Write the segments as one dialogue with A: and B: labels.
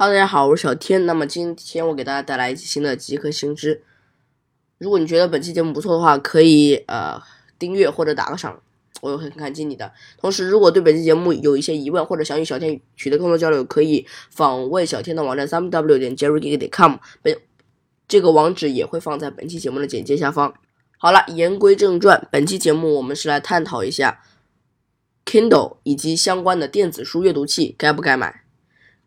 A: 哈喽大家好，我是小天。那么今天我给大家带来一期新的极客新知。如果你觉得本期节目不错的话，可以呃订阅或者打个赏，我会很感激你的。同时，如果对本期节目有一些疑问或者想与小天取得更多交流，可以访问小天的网站三 w 点 jerrygig 点 com 本这个网址也会放在本期节目的简介下方。好了，言归正传，本期节目我们是来探讨一下 Kindle 以及相关的电子书阅读器该不该买。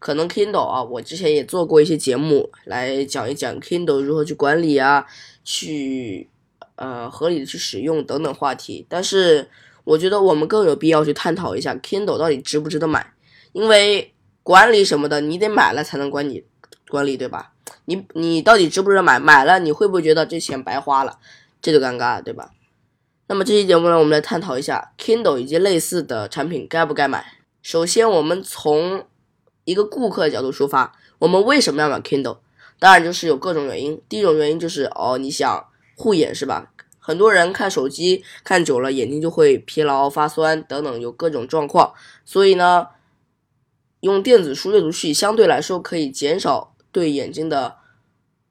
A: 可能 Kindle 啊，我之前也做过一些节目来讲一讲 Kindle 如何去管理啊，去呃合理的去使用等等话题。但是我觉得我们更有必要去探讨一下 Kindle 到底值不值得买，因为管理什么的你得买了才能管理管理，对吧？你你到底值不值得买？买了你会不会觉得这钱白花了？这就尴尬了，对吧？那么这期节目呢，我们来探讨一下 Kindle 以及类似的产品该不该买。首先，我们从一个顾客的角度出发，我们为什么要买 Kindle？当然就是有各种原因。第一种原因就是哦，你想护眼是吧？很多人看手机看久了，眼睛就会疲劳、发酸等等，有各种状况。所以呢，用电子书阅读器相对来说可以减少对眼睛的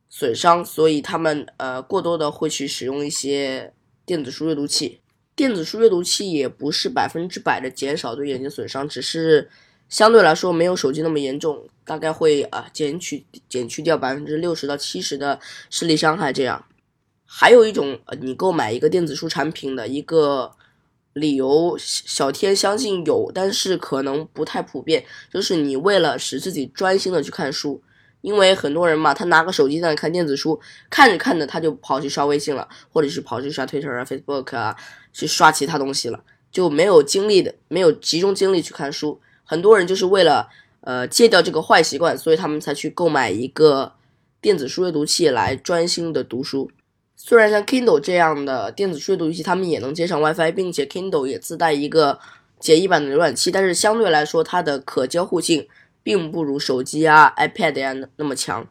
A: 损伤，所以他们呃过多的会去使用一些电子书阅读器。电子书阅读器也不是百分之百的减少对眼睛损伤，只是。相对来说没有手机那么严重，大概会啊减去减去掉百分之六十到七十的视力伤害。这样，还有一种呃，你购买一个电子书产品的一个理由，小天相信有，但是可能不太普遍，就是你为了使自己专心的去看书，因为很多人嘛，他拿个手机在那看电子书，看着看着他就跑去刷微信了，或者是跑去刷 Twitter 啊、Facebook 啊，去刷其他东西了，就没有精力的，没有集中精力去看书。很多人就是为了呃戒掉这个坏习惯，所以他们才去购买一个电子书阅读器来专心的读书。虽然像 Kindle 这样的电子书阅读器，他们也能接上 WiFi，并且 Kindle 也自带一个简易版的浏览器，但是相对来说，它的可交互性并不如手机啊、iPad 呀那么强。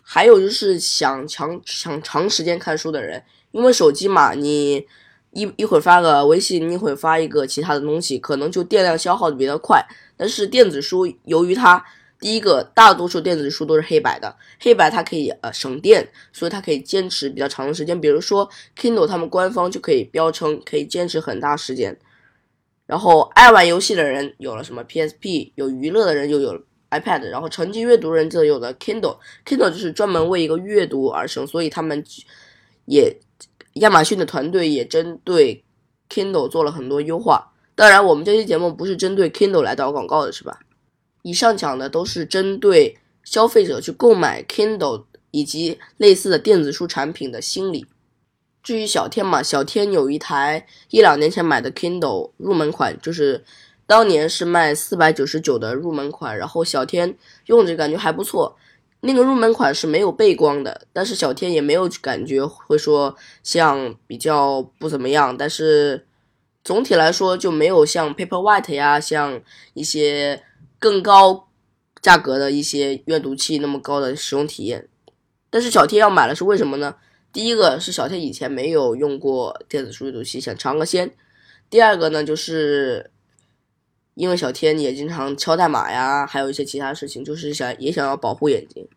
A: 还有就是想长想长时间看书的人，因为手机嘛，你。一一会儿发个微信，一会儿发一个其他的东西，可能就电量消耗的比较快。但是电子书由于它第一个，大多数电子书都是黑白的，黑白它可以呃省电，所以它可以坚持比较长的时间。比如说 Kindle，他们官方就可以标称可以坚持很大时间。然后爱玩游戏的人有了什么 PSP，有娱乐的人就有 iPad，然后沉浸阅读人就有了 Kindle。Kindle 就是专门为一个阅读而生，所以他们也。亚马逊的团队也针对 Kindle 做了很多优化。当然，我们这期节目不是针对 Kindle 来打广告的，是吧？以上讲的都是针对消费者去购买 Kindle 以及类似的电子书产品的心理。至于小天嘛，小天有一台一两年前买的 Kindle 入门款，就是当年是卖四百九十九的入门款，然后小天用着感觉还不错。那个入门款是没有背光的，但是小天也没有感觉会说像比较不怎么样，但是总体来说就没有像 Paperwhite 呀，像一些更高价格的一些阅读器那么高的使用体验。但是小天要买了是为什么呢？第一个是小天以前没有用过电子书阅读器，想尝个鲜；第二个呢就是。因为小天也经常敲代码呀，还有一些其他事情，就是想也想要保护眼睛。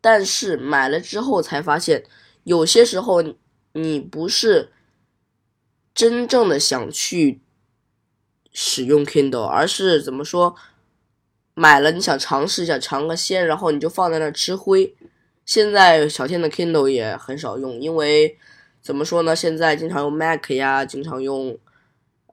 A: 但是买了之后才发现，有些时候你不是真正的想去使用 Kindle，而是怎么说，买了你想尝试一下尝个鲜，然后你就放在那儿吃灰。现在小天的 Kindle 也很少用，因为怎么说呢？现在经常用 Mac 呀，经常用。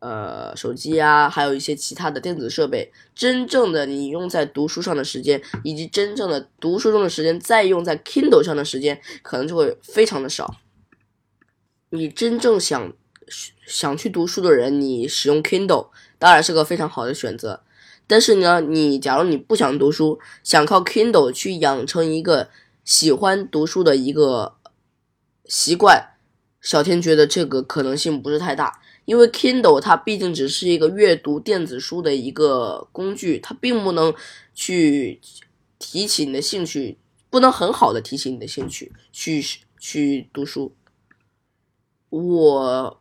A: 呃，手机啊，还有一些其他的电子设备，真正的你用在读书上的时间，以及真正的读书中的时间，再用在 Kindle 上的时间，可能就会非常的少。你真正想想去读书的人，你使用 Kindle 当然是个非常好的选择。但是呢，你假如你不想读书，想靠 Kindle 去养成一个喜欢读书的一个习惯，小天觉得这个可能性不是太大。因为 Kindle 它毕竟只是一个阅读电子书的一个工具，它并不能去提起你的兴趣，不能很好的提起你的兴趣去去读书。我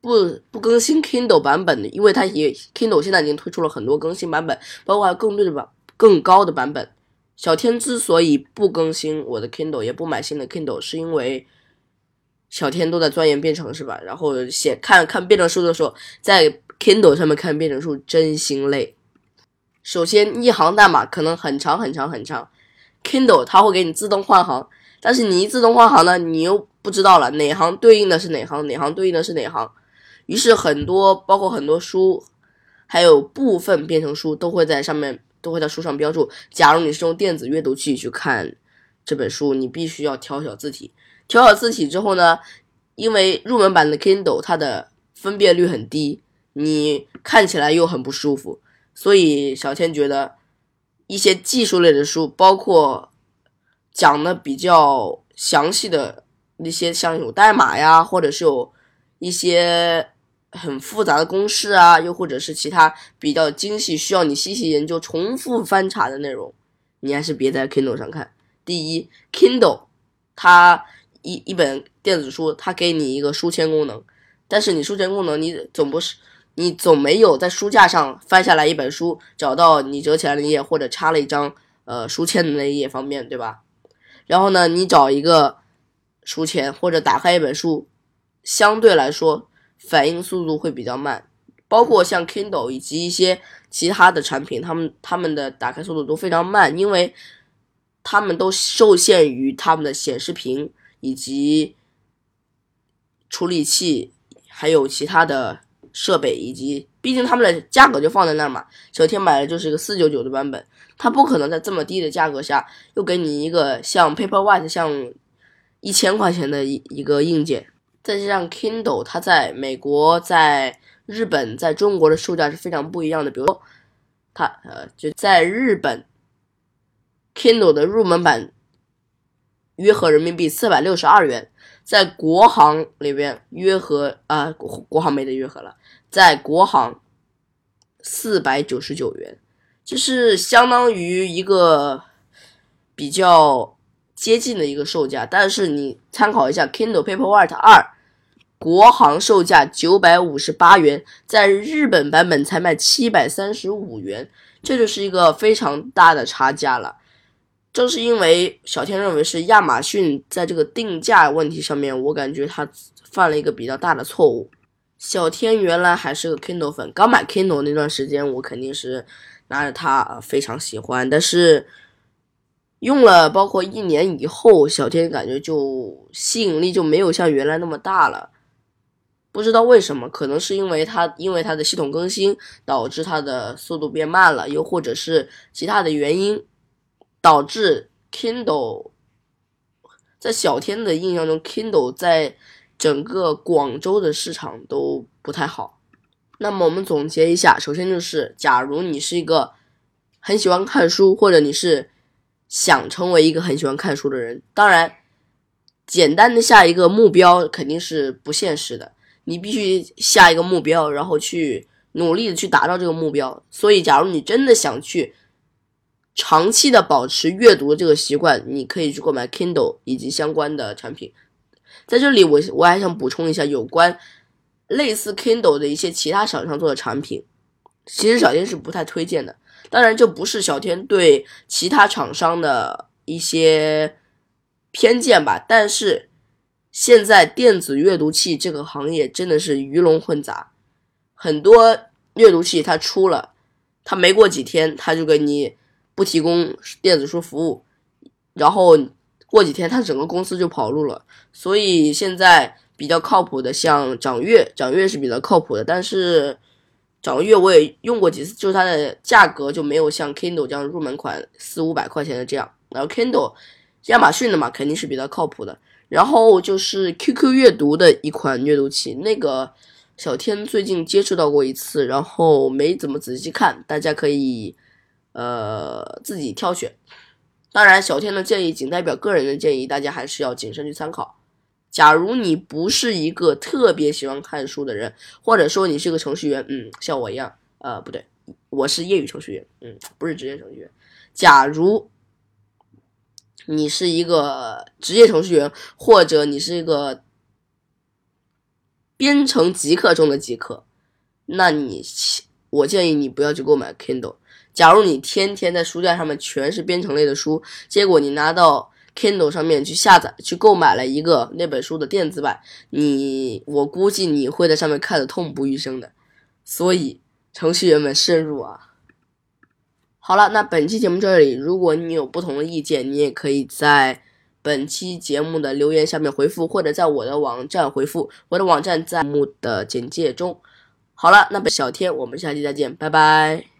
A: 不不更新 Kindle 版本的，因为它也 Kindle 现在已经推出了很多更新版本，包括更对的版更高的版本。小天之所以不更新我的 Kindle，也不买新的 Kindle，是因为小天都在钻研编程，是吧？然后写看看编程书的时候，在 Kindle 上面看编程书真心累。首先，一行代码可能很长很长很长，Kindle 它会给你自动换行，但是你一自动换行呢，你又不知道了哪行对应的是哪行，哪行对应的是哪行。于是很多包括很多书，还有部分编程书都会在上面。都会在书上标注。假如你是用电子阅读器去看这本书，你必须要调小字体。调小字体之后呢，因为入门版的 Kindle 它的分辨率很低，你看起来又很不舒服，所以小天觉得一些技术类的书，包括讲的比较详细的那些，像有代码呀，或者是有一些。很复杂的公式啊，又或者是其他比较精细、需要你细细研究、重复翻查的内容，你还是别在 Kindle 上看。第一，Kindle 它一一本电子书，它给你一个书签功能，但是你书签功能，你总不是你总没有在书架上翻下来一本书，找到你折起来的页或者插了一张呃书签的那一页方便，对吧？然后呢，你找一个书签或者打开一本书，相对来说。反应速度会比较慢，包括像 Kindle 以及一些其他的产品，他们他们的打开速度都非常慢，因为他们都受限于他们的显示屏以及处理器，还有其他的设备，以及毕竟他们的价格就放在那儿嘛。小天买的就是一个四九九的版本，他不可能在这么低的价格下又给你一个像 Paperwhite 像一千块钱的一一个硬件。再加上 Kindle，它在美国、在日本、在中国的售价是非常不一样的。比如，它呃就在日本，Kindle 的入门版约合人民币四百六十二元，在国行里边约合啊国国行没得约合了，在国行四百九十九元，就是相当于一个比较接近的一个售价。但是你参考一下 Kindle Paperwhite 二。国行售价九百五十八元，在日本版本才卖七百三十五元，这就是一个非常大的差价了。正是因为小天认为是亚马逊在这个定价问题上面，我感觉他犯了一个比较大的错误。小天原来还是个 Kindle 粉，刚买 Kindle 那段时间，我肯定是拿着它非常喜欢，但是用了包括一年以后，小天感觉就吸引力就没有像原来那么大了。不知道为什么，可能是因为它因为它的系统更新导致它的速度变慢了，又或者是其他的原因，导致 Kindle 在小天的印象中，Kindle 在整个广州的市场都不太好。那么我们总结一下，首先就是，假如你是一个很喜欢看书，或者你是想成为一个很喜欢看书的人，当然，简单的下一个目标肯定是不现实的。你必须下一个目标，然后去努力的去达到这个目标。所以，假如你真的想去长期的保持阅读这个习惯，你可以去购买 Kindle 以及相关的产品。在这里，我我还想补充一下有关类似 Kindle 的一些其他厂商做的产品，其实小天是不太推荐的。当然，这不是小天对其他厂商的一些偏见吧，但是。现在电子阅读器这个行业真的是鱼龙混杂，很多阅读器它出了，它没过几天它就给你不提供电子书服务，然后过几天它整个公司就跑路了。所以现在比较靠谱的像掌阅，掌阅是比较靠谱的，但是掌阅我也用过几次，就是它的价格就没有像 Kindle 这样入门款四五百块钱的这样。然后 Kindle，亚马逊的嘛肯定是比较靠谱的。然后就是 QQ 阅读的一款阅读器，那个小天最近接触到过一次，然后没怎么仔细看，大家可以呃自己挑选。当然，小天的建议仅代表个人的建议，大家还是要谨慎去参考。假如你不是一个特别喜欢看书的人，或者说你是个程序员，嗯，像我一样，呃，不对，我是业余程序员，嗯，不是职业程序员。假如你是一个职业程序员，或者你是一个编程极客中的极客，那你我建议你不要去购买 Kindle。假如你天天在书架上面全是编程类的书，结果你拿到 Kindle 上面去下载、去购买了一个那本书的电子版，你我估计你会在上面看得痛不欲生的。所以，程序员们慎入啊！好了，那本期节目这里，如果你有不同的意见，你也可以在本期节目的留言下面回复，或者在我的网站回复。我的网站在目的简介中。好了，那本小天，我们下期再见，拜拜。